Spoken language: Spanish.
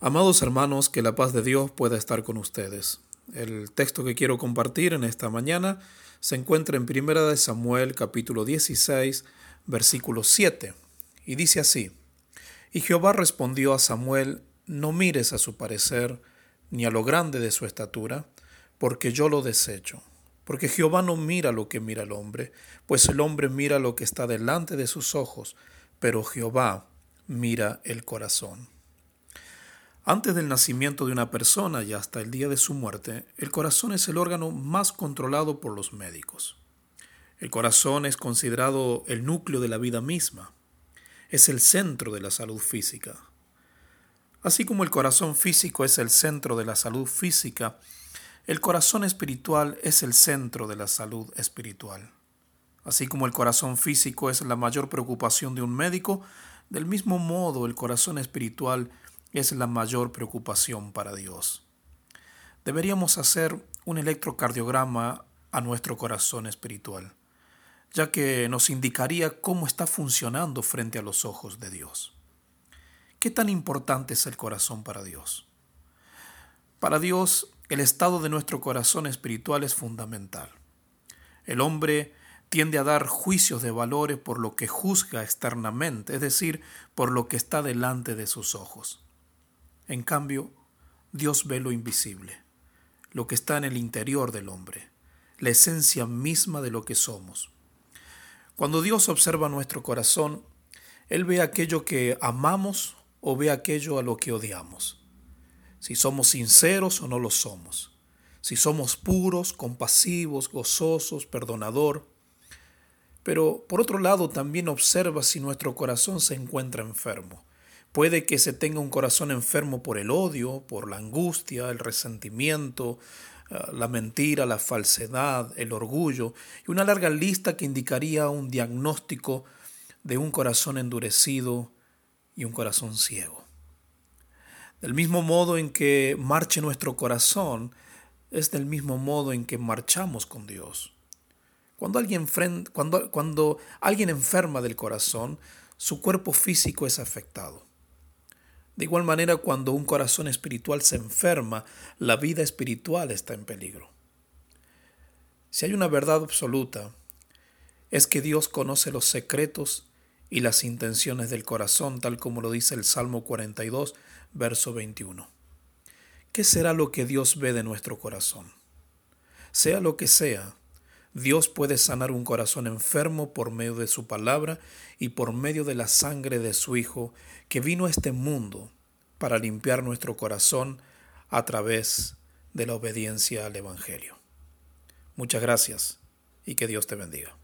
Amados hermanos, que la paz de Dios pueda estar con ustedes. El texto que quiero compartir en esta mañana se encuentra en 1 Samuel capítulo 16, versículo 7, y dice así, Y Jehová respondió a Samuel, No mires a su parecer, ni a lo grande de su estatura, porque yo lo desecho. Porque Jehová no mira lo que mira el hombre, pues el hombre mira lo que está delante de sus ojos, pero Jehová mira el corazón. Antes del nacimiento de una persona y hasta el día de su muerte, el corazón es el órgano más controlado por los médicos. El corazón es considerado el núcleo de la vida misma. Es el centro de la salud física. Así como el corazón físico es el centro de la salud física, el corazón espiritual es el centro de la salud espiritual. Así como el corazón físico es la mayor preocupación de un médico, del mismo modo el corazón espiritual es la mayor preocupación para Dios. Deberíamos hacer un electrocardiograma a nuestro corazón espiritual, ya que nos indicaría cómo está funcionando frente a los ojos de Dios. ¿Qué tan importante es el corazón para Dios? Para Dios, el estado de nuestro corazón espiritual es fundamental. El hombre tiende a dar juicios de valores por lo que juzga externamente, es decir, por lo que está delante de sus ojos. En cambio, Dios ve lo invisible, lo que está en el interior del hombre, la esencia misma de lo que somos. Cuando Dios observa nuestro corazón, Él ve aquello que amamos o ve aquello a lo que odiamos. Si somos sinceros o no lo somos. Si somos puros, compasivos, gozosos, perdonador. Pero por otro lado también observa si nuestro corazón se encuentra enfermo Puede que se tenga un corazón enfermo por el odio, por la angustia, el resentimiento, eh, la mentira, la falsedad, el orgullo, y una larga lista que indicaría un diagnóstico de un corazón endurecido y un corazón ciego. Del mismo modo en que marche nuestro corazón, es del mismo modo en que marchamos con Dios. Cuando alguien, cuando alguien enferma del corazón, su cuerpo físico es afectado. De igual manera, cuando un corazón espiritual se enferma, la vida espiritual está en peligro. Si hay una verdad absoluta, es que Dios conoce los secretos y las intenciones del corazón, tal como lo dice el Salmo 42, verso 21. ¿Qué será lo que Dios ve de nuestro corazón? Sea lo que sea, Dios puede sanar un corazón enfermo por medio de su palabra y por medio de la sangre de su Hijo, que vino a este mundo para limpiar nuestro corazón a través de la obediencia al Evangelio. Muchas gracias y que Dios te bendiga.